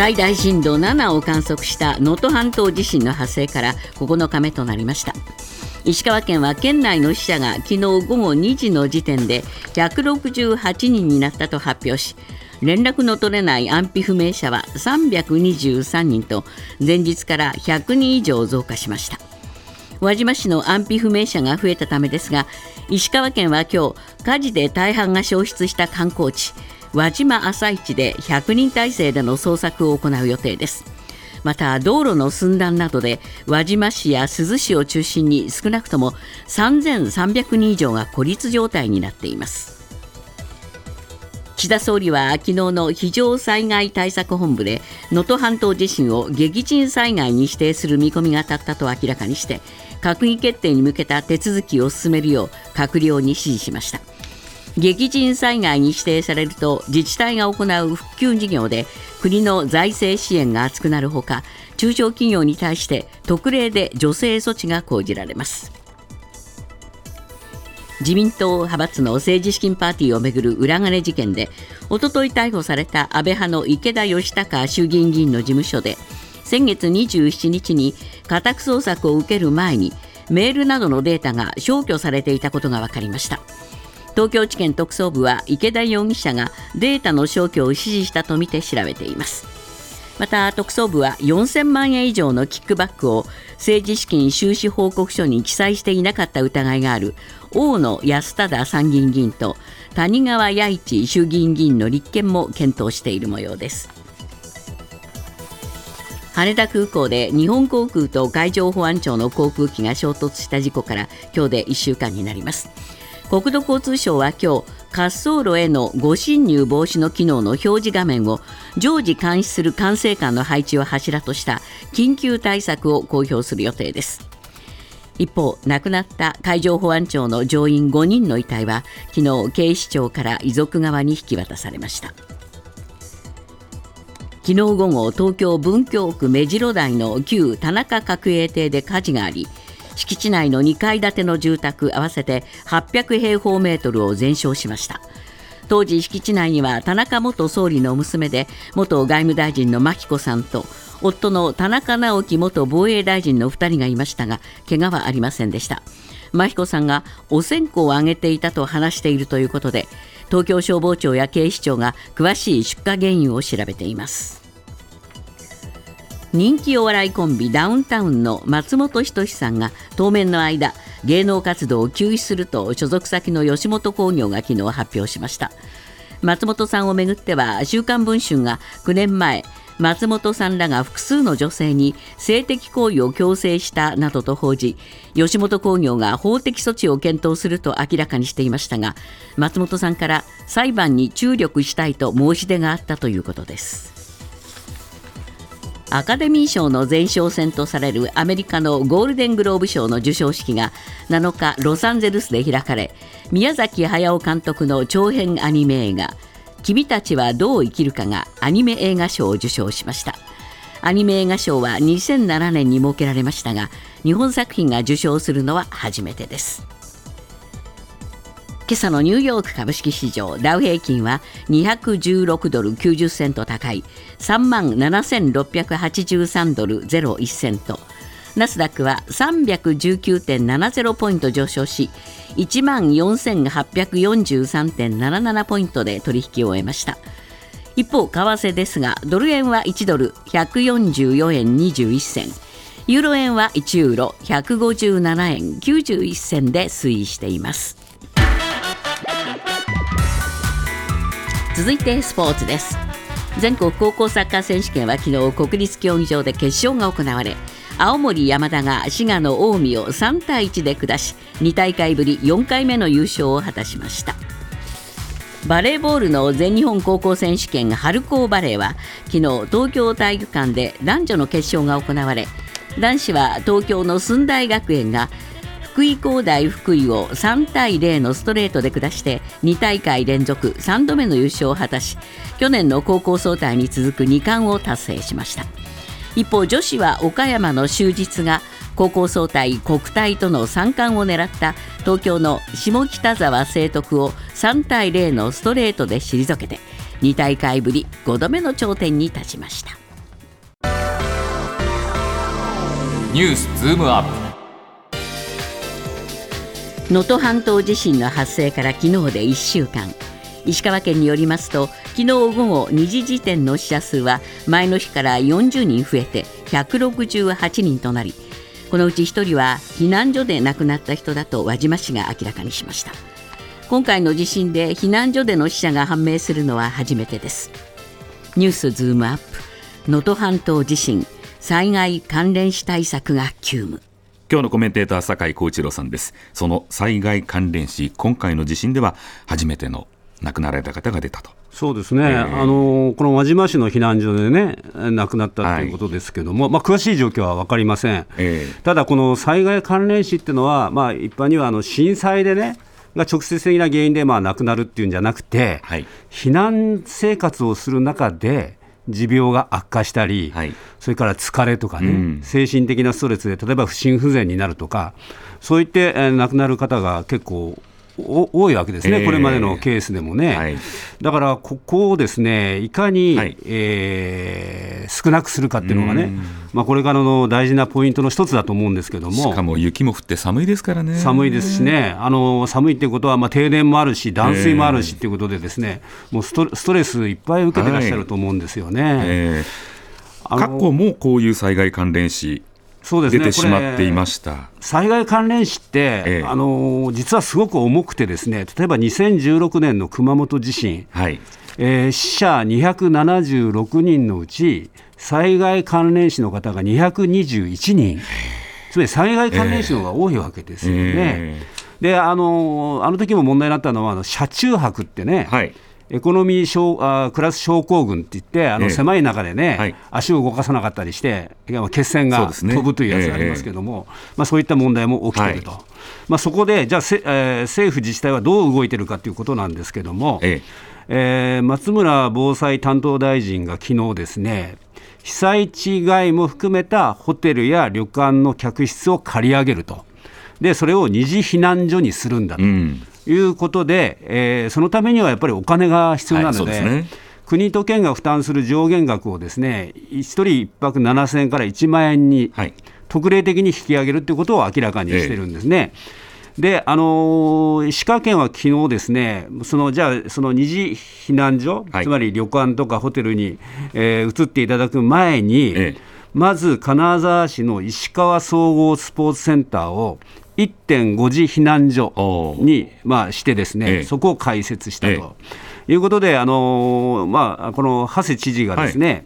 最大震度7を観測した能登半島地震の発生から9日目となりました。石川県は県内の死者が昨日午後2時の時点で168人になったと発表し連絡の取れない安否不明者は323人と前日から100人以上増加しました。輪島市の安否不明者が増えたためですが石川県は今日火事で大半が消失した観光地。輪島朝市で100人体制での捜索を行う予定です。また道路の寸断などで輪島市や珠洲市を中心に少なくとも3300人以上が孤立状態になっています。岸田総理は昨日の非常災害対策本部で能登半島地震を激甚災害に指定する見込みが立ったと明らかにして閣議決定に向けた手続きを進めるよう閣僚に指示しました。激甚災害に指定されると自治体が行う復旧事業で国の財政支援が厚くなるほか中小企業に対して特例で助成措置が講じられます。自民党派閥の政治資金パーティーをめぐる裏金事件でおととい逮捕された安倍派の池田義孝衆議院議員の事務所で先月27日に家宅捜索を受ける前にメールなどのデータが消去されていたことが分かりました。東京地検特捜部は池田容疑者がデータの消去を指示したとみて調べています。また特捜部は4000万円以上のキックバックを政治資金収支報告書に記載していなかった疑いがある大野安忠参議院議員と谷川弥一衆議院議員の立憲も検討している模様です。羽田空港で日本航空と海上保安庁の航空機が衝突した事故から今日で1週間になります。国土交通省は今日滑走路への誤進入防止の機能の表示画面を常時監視する管制官の配置を柱とした緊急対策を公表する予定です。一方亡くなった海上保安庁の乗員5人の遺体は昨日警視庁から遺族側に引き渡されました。昨日午後東京文京区目白台の旧田中角栄邸で火事があり敷地内の2階建ての住宅合わせて800平方メートルを全焼しました。当時敷地内には田中元総理の娘で元外務大臣の真紀子さんと夫の田中直樹元防衛大臣の2人がいましたが怪我はありませんでした。真彦さんがお線香をあげていたと話しているということで東京消防庁や警視庁が詳しい出火原因を調べています。人気お笑いコンビダウンタウンの松本人志さんが当面の間芸能活動を休止すると所属先の吉本興業が昨日発表しました。松本さんをめぐっては「週刊文春」が9年前松本さんらが複数の女性に性的行為を強制したなどと報じ吉本興業が法的措置を検討すると明らかにしていましたが松本さんから裁判に注力したいと申し出があったということです。アカデミー賞の前哨戦とされるアメリカのゴールデングローブ賞の授賞式が7日ロサンゼルスで開かれ宮崎駿監督の長編アニメ映画君たちはどう生きるかがアニメ映画賞を受賞しました。アニメ映画賞は2007年に設けられましたが日本作品が受賞するのは初めてです。今朝のニューヨーク株式市場ダウ平均は216ドル90セント高い3万7683ドル01セント。ナスダックは319.70ポイント上昇し1万4843.77ポイントで取引を終えました。一方為替ですがドル円は1ドル144円21銭。ユーロ円は1ユーロ157円91銭で推移しています。続いてスポーツです。全国高校サッカー選手権は昨日国立競技場で決勝が行われ青森山田が滋賀の近江を3対1で下し2大会ぶり4回目の優勝を果たしました。バレーボールの全日本高校選手権春高バレーは昨日東京体育館で男女の決勝が行われ男子は東京の駿台学園が福井工大福井を3対0のストレートで下して2大会連続3度目の優勝を果たし去年の高校総体に続く2冠を達成しました。一方女子は岡山の終日が高校総体国体との3冠を狙った東京の下北沢成徳を3対0のストレートで退けて2大会ぶり5度目の頂点に立ちました。ニュースズームアップ。能登半島地震の発生から昨日で1週間。石川県によりますと昨日午後2時時点の死者数は前の日から40人増えて168人となりこのうち1人は避難所で亡くなった人だと輪島市が明らかにしました。今回の地震で避難所での死者が判明するのは初めてです。ニュースズームアップ。能登半島地震災害関連死対策が急務。今日のコメンテーター酒井光一郎さんです。その災害関連死今回の地震では初めての亡くなられた方が出たと。そうですね、えー、あのこの輪島市の避難所でね、亡くなったということですけれども、はい、まあ、詳しい状況は分かりません、えー、ただ、この災害関連死っていうのは、まあ、一般にはあの震災でね、が直接的な原因でまあ亡くなるっていうんじゃなくて、はい、避難生活をする中で、持病が悪化したり、はい、それから疲れとかね、うん、精神的なストレスで、例えば不心不全になるとか、そういって、えー、亡くなる方が結構多いわけですね、えー、これまでのケースでもね、はい、だからここをですねいかに、はい、えー、少なくするかっていうのがね、まあ、これからの大事なポイントの一つだと思うんですけども、しかも雪も降って寒いですからね。寒いですしね、あの寒いっていうことは、まあ、停電もあるし、断水もあるしっていうことで、ですね、えー、もうストストレスいっぱい受けてらっしゃると思うんですよね。はいえー、過去もこういう災害関連死そうですね、出てしまっていました。災害関連死って、ええ、あの実はすごく重くて、ですね例えば2016年の熊本地震、はい。えー、死者276人のうち、災害関連死の方が221人、つまり災害関連死の方が多いわけですよね。えー、であのあの時も問題になったのは、あの車中泊ってね、はいエコノミー小あクラス症候群って言って、あの狭い中でね、えはい、足を動かさなかったりして、血栓が飛ぶというやつがありますけれども、そう、ねえ。まあ、そういった問題も起きていると、はい、まあ、そこで、じゃあ、えー、政府、自治体はどう動いてるかということなんですけれども、え。えー、松村防災担当大臣が昨日ですね、被災地外も含めたホテルや旅館の客室を借り上げると。でそれを二次避難所にするんだと、うんいうことで、えー、そのためにはやっぱりお金が必要なので。はいね、国と県が負担する上限額をですね1人1泊7000円から1万円に特例的に引き上げるということを明らかにしてるんですね。えであの石川県は昨日ですね、そのじゃあ、その二次避難所、はい、つまり旅館とかホテルに、えー、移っていただく前に、ええ、まず金沢市の石川総合スポーツセンターを1.5次避難所に、まあ、してですね、ええ、そこを開設したと、え、いうことで、あのまあ、この長谷知事がですね、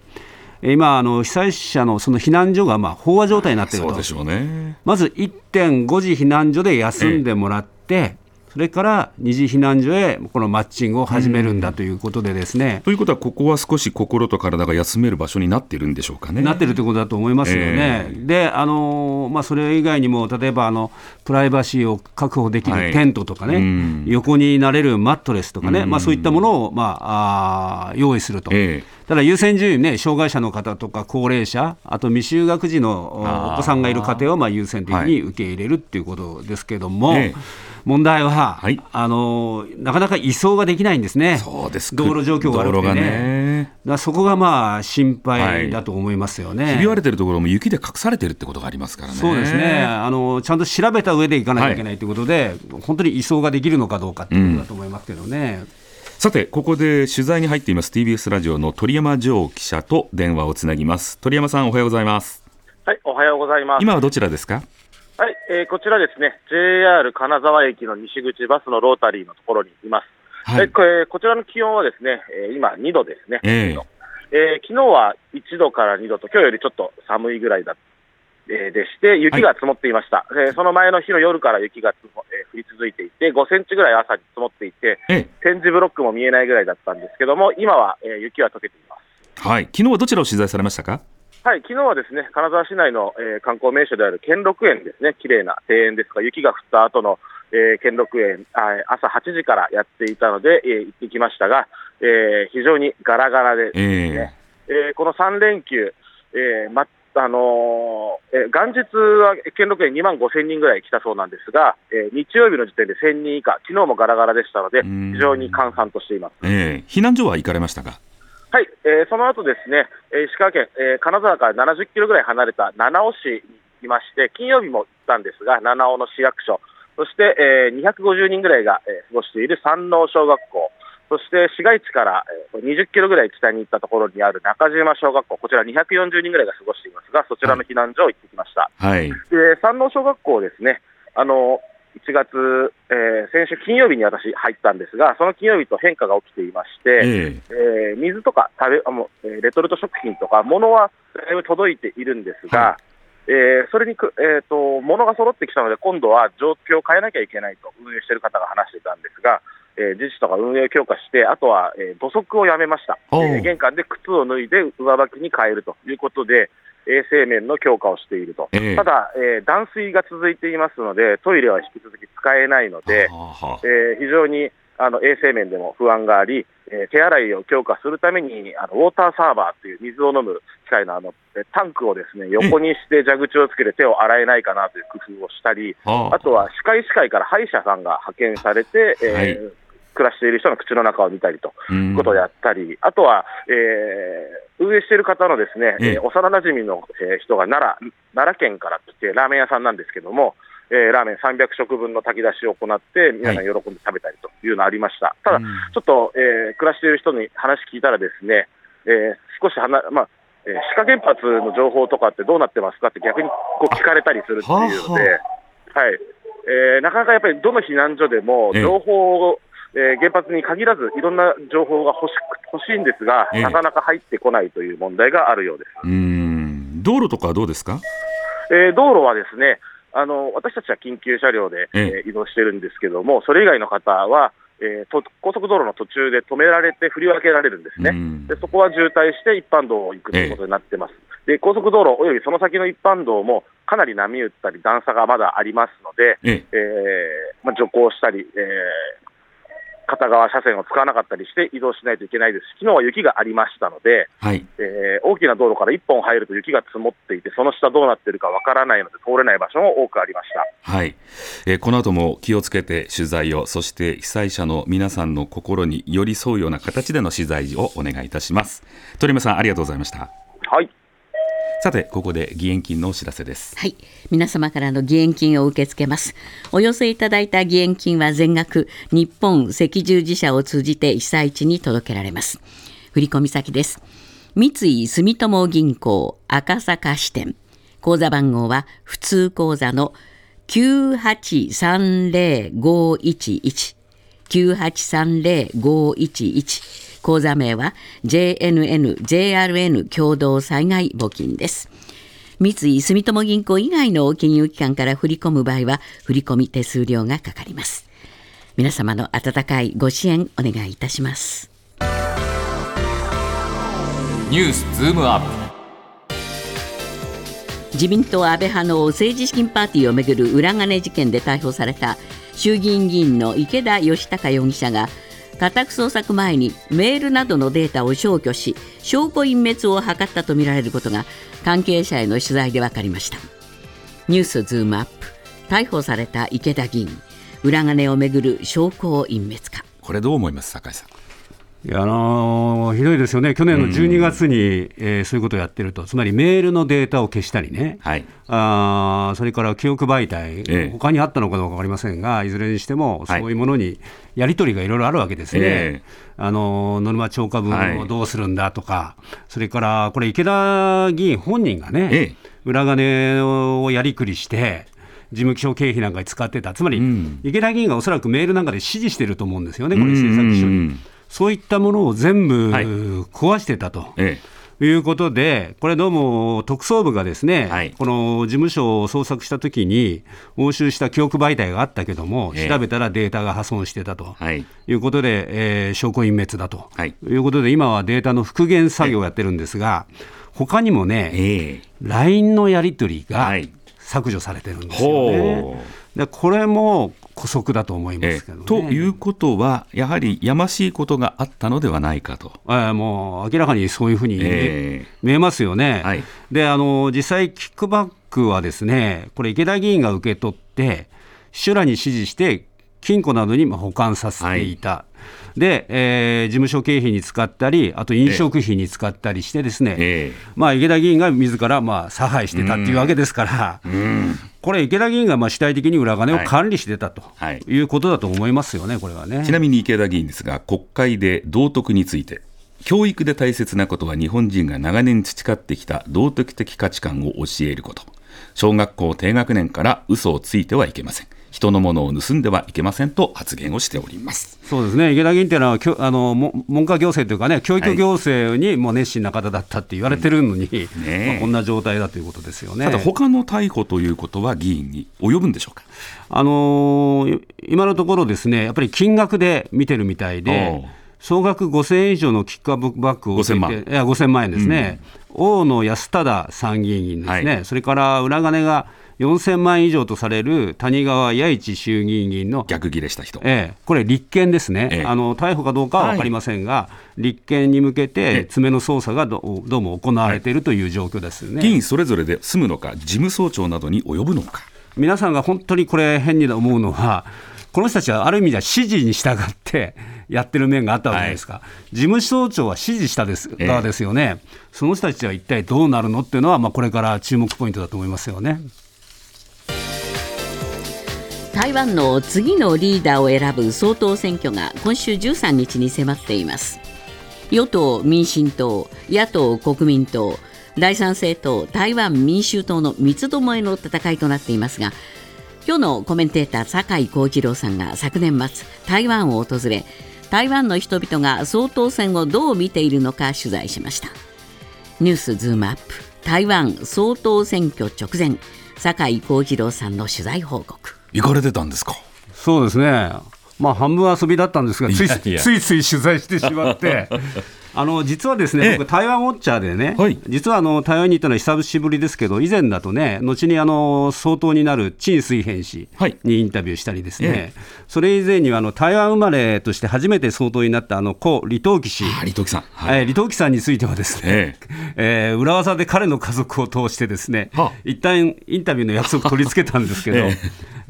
はい、今あの、被災者のその避難所がまあ飽和状態になっていると、ね、まず1.5次避難所で休んでもらって、それから二次避難所へこのマッチングを始めるんだということでですね。ということは、ここは少し心と体が休める場所になっているんでしょうかね。なってるということだと思いますよね。えー、で、あのまあ、それ以外にも、例えばあのプライバシーを確保できるテントとかね、はい、横になれるマットレスとかね、まあ、そういったものを、まあ、あ用意すると。えーただ優先順位ね、障害者の方とか高齢者、あと未就学児のお子さんがいる家庭をまあ優先的に受け入れるっていうことですけども、はい、問題は、はい、あのなかなか移送ができないんですね、そうです。道路状況が悪くてね、ね。そこがまあ心配だと思いますよね、はい、ひび割れてるところも雪で隠されてるってことがありますからね。そうですね。あのちゃんと調べた上で行かなきゃいけないということで、はい、本当に移送ができるのかどうかっていうことだと思いますけどね。うんさてここで取材に入っています TBS ラジオの鳥山城記者と電話をつなぎます。鳥山さんおはようございます。はいおはようございます。今はどちらですか？はい、えー、こちらですね。JR 金沢駅の西口バスのロータリーのところにいます、はい、これこちらの気温はですね、えー、今2度ですね、えーえー、昨日は1度から2度と今日よりちょっと寒いぐらいだえでして、雪が積もっていました、はい、えその前の日の夜から雪がつも、え降り続いていて、5センチぐらい朝に積もっていて、点字ブロックも見えないぐらいだったんですけども、今は、え雪は溶けています、はい、昨日はどちらを取材されましたか？はい、昨日はですね金沢市内の、えー、観光名所である兼六園ですね、綺麗な庭園ですが、雪が降った後の、えー、兼六園あ、朝8時からやっていたので、えー、行ってきましたが、えー、非常にガラガラでですね、えー、えー、この3連休、えーまあのー、え元日は兼六園2万5千人ぐらい来たそうなんですが、えー、日曜日の時点で1000人以下、昨日もガラガラでしたので、非常に閑散としています、えー、避難所は行かれましたか？はい、えー、その後ですね、石川県、えー、金沢から70キロぐらい離れた七尾市きまして、金曜日も行ったんですが、七尾の市役所、そして、えー、250人ぐらいが、えー、過ごしている山王小学校、そして市街地から、えー、20キロぐらい北に行ったところにある中島小学校、こちら240人ぐらいが過ごしていますが、そちらの避難所を行ってきました。はい、で山王小学校ですね、あの1月、えー、先週金曜日に私、入ったんですが、その金曜日と変化が起きていまして、えー、えー、水とか食べあもうレトルト食品とか、物はだいぶ届いているんですが、はい、えー、それにく、えーと、物が揃ってきたので、今度は状況を変えなきゃいけないと運営している方が話していたんですが、えー、自治とか運営を強化して、あとは、えー、土足をやめました、えー、玄関で靴を脱いで上履きに変えるということで、衛生面の強化をしていると、えー、ただ、えー、断水が続いていますので、トイレは引き続き使えないので、えー、非常にあの衛生面でも不安があり、えー、手洗いを強化するためにあのウォーターサーバーという水を飲む機械のあのタンクをですね横にして蛇口をつけて手を洗えないかなという工夫をしたり、あ。とは歯科医師会から歯医者さんが派遣されて、えー、はい暮らしている人の口の中を見たりということをやったり、あとは、えー、運営している方のですね、えー、幼なじみの、え人が奈良奈良県から来て、ラーメン屋さんなんですけども、えー、ラーメン300食分の炊き出しを行って、皆さん喜んで食べたりというのありました。はい、ただ、ちょっと、えー、暮らしている人に話聞いたらですね、えー、少しはな、まあ、えー、歯科原発の情報とかってどうなってますかって逆にこう聞かれたりするっていうので、はい、えー、なかなかやっぱりどの避難所でも情報を、えー、原発に限らず、いろんな情報が欲し欲しいんですが、なかなか入ってこないという問題があるようです。うん。道路とかはどうですか、えー、道路はですねあの私たちは緊急車両で、えー、移動してるんですけども、それ以外の方は、えー、と高速道路の途中で止められて振り分けられるんですね、でそこは渋滞して一般道を行くということになってます、えー、で高速道路およびその先の一般道もかなり波打ったり段差がまだありますので、えー、えー、まあ、徐行したり、えー、片側車線を使わなかったりして移動しないといけないです。し、昨日は雪がありましたので、はい、えー、大きな道路から1本入ると雪が積もっていて、その下どうなっているかわからないので、通れない場所も多くありました、はい。えー、この後も気をつけて取材を、そして被災者の皆さんの心に寄り添うような形での取材をお願いいたします。鳥山さんありがとうございました。はいさてここで義援金のお知らせです。はい。皆様からの義援金を受け付けます。お寄せいただいた義援金は全額日本赤十字社を通じて被災地に届けられます。振込先です。三井住友銀行赤坂支店。口座番号は普通口座の9830-511 9830-511口座名は JNN、JRN 共同災害募金です。三井住友銀行以外の金融機関から振り込む場合は振込手数料がかかります。皆様の温かいご支援お願いいたします。ニュースズームアップ自民党安倍派の政治資金パーティーをめぐる裏金事件で逮捕された衆議院議員の池田義孝容疑者が家宅捜索前にメールなどのデータを消去し証拠隠滅を図ったとみられることが関係者への取材で分かりました。ニュースズームアップ。逮捕された池田議員。裏金をめぐる証拠隠滅か。これどう思います酒井さん？いやあのー、ひどいですよね、去年の12月に、うん、えー、そういうことをやってると、つまりメールのデータを消したりね、はい、あそれから記憶媒体、ええ、他にあったのかどうか分かりませんが、いずれにしても、そういうものにやり取りがいろいろあるわけですね、え、あのノルマ超過分をどうするんだとか、はい、それからこれ、池田議員本人がね、裏金をやりくりして、事務所経費なんかに使ってた、つまり、うん、池田議員がおそらくメールなんかで指示してると思うんですよね、これ、政策書に。そういったものを全部壊してたと。はいええ。いうことで、これどうも特捜部がですね、はい、この事務所を捜索したときに、押収した記憶媒体があったけども、え調べたらデータが破損してたと、はい、いうことで、えー、証拠隠滅だと、はい、いうことで、今はデータの復元作業をやってるんですが、他にもね、えー、LINE のやり取りが削除されてるんですよね。でこれも姑息だと思いますけど、ね、ということは、やはりやましいことがあったのではないかと。えもう明らかにそういうふうに、えー、見えますよね。はい、であの実際、キックバックはですね、これ、池田議員が受け取って、秘書らに指示して、金庫などに保管させていた。はいで、えー、事務所経費に使ったり、あと飲食費に使ったりして、ですね、えー、まあ、池田議員が自らまあ差配してたっていうわけですから、うん、これ、池田議員がまあ主体的に裏金を管理してたということだと思いますよね、これはね。ちなみに池田議員ですが、国会で道徳について、教育で大切なことは日本人が長年培ってきた道徳的価値観を教えること。小学校低学年から嘘をついてはいけません。人のものを盗んではいけませんと発言をしております。そうですね、池田議員というのは、あの文科行政というかね、教育行政にも熱心な方だったって言われてるのに、はいねまあ、こんな状態だということですよね。ただ、他の逮捕ということは、議員に及ぶんでしょうか、あのー、今のところ、ですねやっぱり金額で見てるみたいで。総額5000円以上のキックアップバッグを5000万。いや5000万円ですね、うん、大野安忠参議院議員ですね、はい、それから裏金が4000万以上とされる谷川弥一衆議院議員の逆ギレした人、ええ、これ、立件ですね、ええ、あの逮捕かどうかは分かりませんが、はい、立件に向けて詰めの捜査がどどうも行われているという状況ですね、議員それぞれで済むのか、事務総長などに及ぶのか。皆さんが本当にこれ、変に思うのは、この人たちはある意味では指示に従って やってる面があったわけですか、はい、事務総長は指示したです側ですよね、えその人たちは一体どうなるのっていうのは、まあ、これから注目ポイントだと思いますよね。台湾の次のリーダーを選ぶ総統選挙が今週13日に迫っています。与党・民進党野党・国民党第三政党台湾民衆党の三つどもえの戦いとなっていますが今日のコメンテーター酒井幸次郎さんが昨年末台湾を訪れ台湾の人々が総統選をどう見ているのか取材しました。ニュースズームアップ台湾総統選挙直前酒井幸次郎さんの取材報告。行かれてたんですか？そうですね、まあ、半分遊びだったんですが、ついついつい取材してしまって。あの実はですね、僕、台湾ウォッチャーでね、はい、実はあの台湾に行ったのは久しぶりですけど、以前だとね、後にあの総統になる陳水扁氏にインタビューしたりですね、はい、それ以前にはあの台湾生まれとして初めて総統になったあの故李登輝氏、李登輝さん、はい、李登輝さんについてはですね、えー、裏技で彼の家族を通してですね、一旦インタビューの約束取り付けたんですけど、え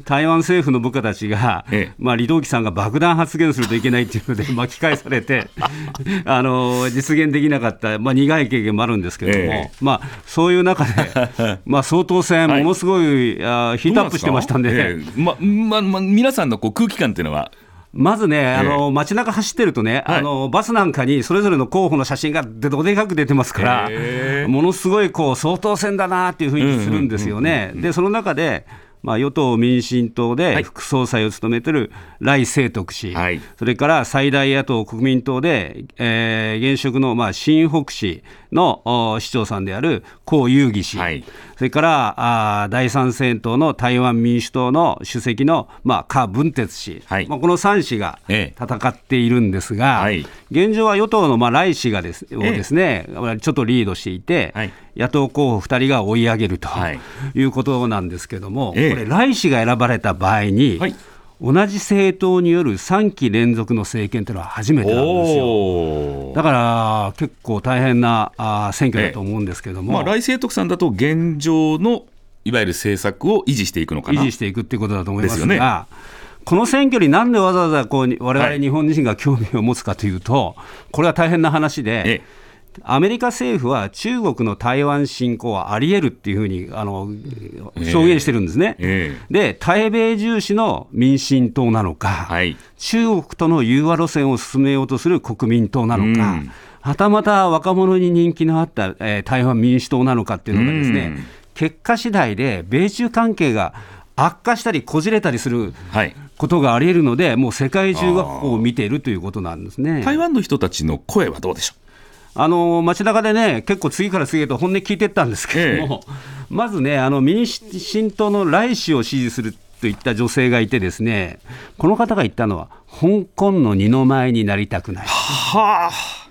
台湾政府の部下たちが、ええ、まあ、李登輝さんが爆弾発言するといけないっていうので 巻き返されて あの実現できなかった、まあ、苦い経験もあるんですけれども、え、まあ、そういう中で、まあ、総統選、ものすごい、はい、ヒートアップしてましたんで、ままま、皆さんのこう空気感っていうのは？まずね、あの街中走ってるとね、あのバスなんかにそれぞれの候補の写真がどでかく出てますから、ものすごいこう総統選だなっていうふうにするんですよね。でその中でまあ、与党・民進党で副総裁を務めてる来清徳氏、はい、それから最大野党・国民党で、えー、現職のまあ新北市の市長さんである江遊義氏、はい、それからあ第三政党の台湾民主党の主席の、まあ、柯文哲氏、はい、まあ、この3氏が戦っているんですが、ええ、現状は与党のまあ来氏がですをですね、え、ちょっとリードしていて、はい、野党候補2人が追い上げるとい。うことなんですけども、これ、来氏が選ばれた場合に、同じ政党による3期連続の政権というのは初めてなんですよ。だから結構大変なあ選挙だと思うんですけども、まあ、来清徳さんだと現状のいわゆる政策を維持していくのかな。維持していくっていうことだと思いますが、ね、この選挙になんでわざわざこうわれわれ日本人が興味を持つかというと、これは大変な話で。ええアメリカ政府は中国の台湾侵攻はありえるっていうふうにあの表現してるんですね、えー、で対米重視の民進党なのか、はい、中国との融和路線を進めようとする国民党なのか、うん、はたまた若者に人気のあった、えー、台湾民主党なのかっていうのがですね、うん、結果次第で米中関係が悪化したりこじれたりする、はい。ことがありえるので、もう世界中がここを見ているということなんですね。台湾の人たちの声はどうでしょう？あの街中でね、結構次から次へと本音聞いてったんですけども、ええ、まずね、あの民進党の来氏を支持するといった女性がいて、ですねこの方が言ったのは、香港の二の舞になりたくない。はあ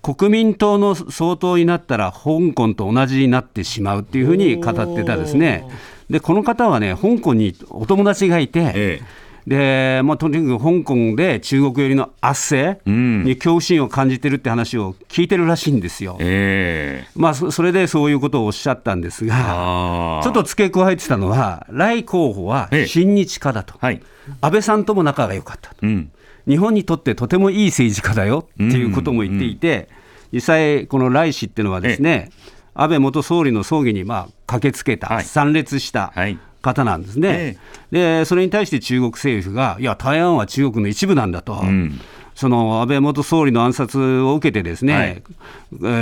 国民党の総統になったら香港と同じになってしまうっていうふうに語ってたですね。でこの方はね香港にお友達がいて、ええでまあ、とにかく香港で中国寄りの圧政に恐怖心を感じてるって話を聞いてるらしいんですよ。えー、まあ、それでそういうことをおっしゃったんですが、ちょっと付け加えてたのは、頼候補は親日家だと、はい、安倍さんとも仲が良かったと、うん、日本にとってとてもいい政治家だよっていうことも言っていて、実際、この頼氏っていうのはですね、安倍元総理の葬儀にまあ駆けつけた、はい、参列した。はい方なんですね、でそれに対して中国政府が、いや、台湾は中国の一部なんだと。うん。その安倍元総理の暗殺を受けて、ですね、はい、え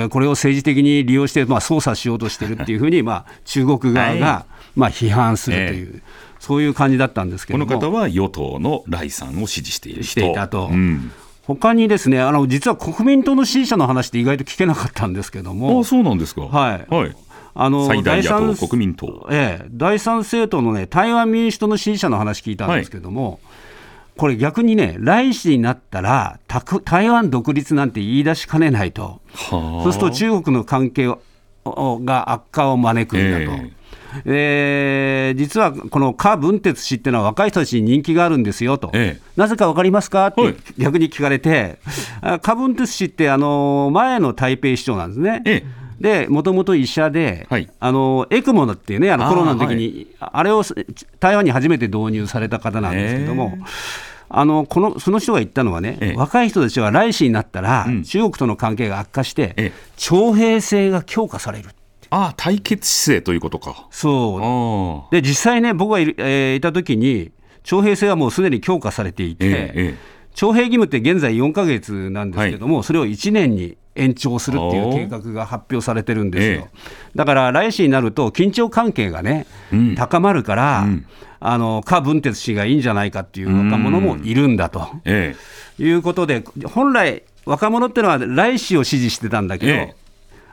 ー、これを政治的に利用して、まあ、操作しようとしてるっていうふうに、まあ、中国側が、まあ、批判するという、えー、そういう感じだったんですけどこの方は与党の頼さんを支持しているしていたと。うん。他にですねあの実は国民党の支持者の話って意外と聞けなかったんですけども、あそうなんですか、はい、はい、あの最大野党国民党、ええ、第三政党の、ね、台湾民主党の支持者の話聞いたんですけども、はい、これ逆にね、来氏になったら、台湾独立なんて言い出しかねないと、そうすると中国の関係が悪化を招くんだと。えーえ。ー、実はこの柯文哲氏っていうのは若い人たちに人気があるんですよと、ええ、なぜか分かりますか？って逆に聞かれて、柯文哲氏ってあの前の台北市長なんですね。ええで、もともと医者で、はい、あのエクモっていうね、あのコロナの時にあ、はい、あれを台湾に初めて導入された方なんですけども、あのこのその人が言ったのはね、ええ、若い人たちは来世になったら、うん、中国との関係が悪化して、え、徴兵制が強化される。ああ、対決姿勢ということか。そう。で、実際ね、僕がい,、えー、いた時に、徴兵制はもうすでに強化されていて、徴兵義務って現在4か月なんですけども、はい、それを1年に延長するっていう計画が発表されてるんですよ。だから来週になると、緊張関係がね、うん、高まるから、うん、あの柯文哲氏がいいんじゃないかっていう若者もいるんだと、いうことで、本来、若者っていうのは来氏を支持してたんだけど、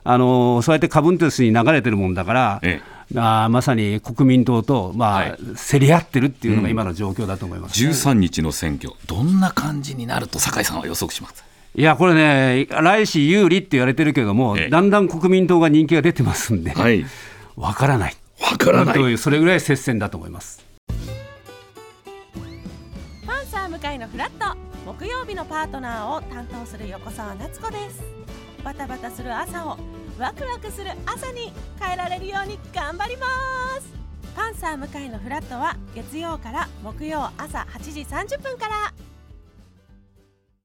あのそうやって株主に流れてるもんだから、ええ、あまさに国民党と、まあ、はい、競り合ってるっていうのが今の状況だと思います、ね、うん、13日の選挙、どんな感じになると、酒井さんは予測します？いや、これね、来氏有利って言われてるけども、ええ、だんだん国民党が人気が出てますんで、はい、分からない、分からない、それぐらい接戦だと思います。パンサー向かいのフラット木曜日のパートナーを担当する横澤夏子です。バタバタする朝をワクワクする朝に変えられるように頑張ります。パンサー向かいのフラットは月曜から木曜朝8時30分から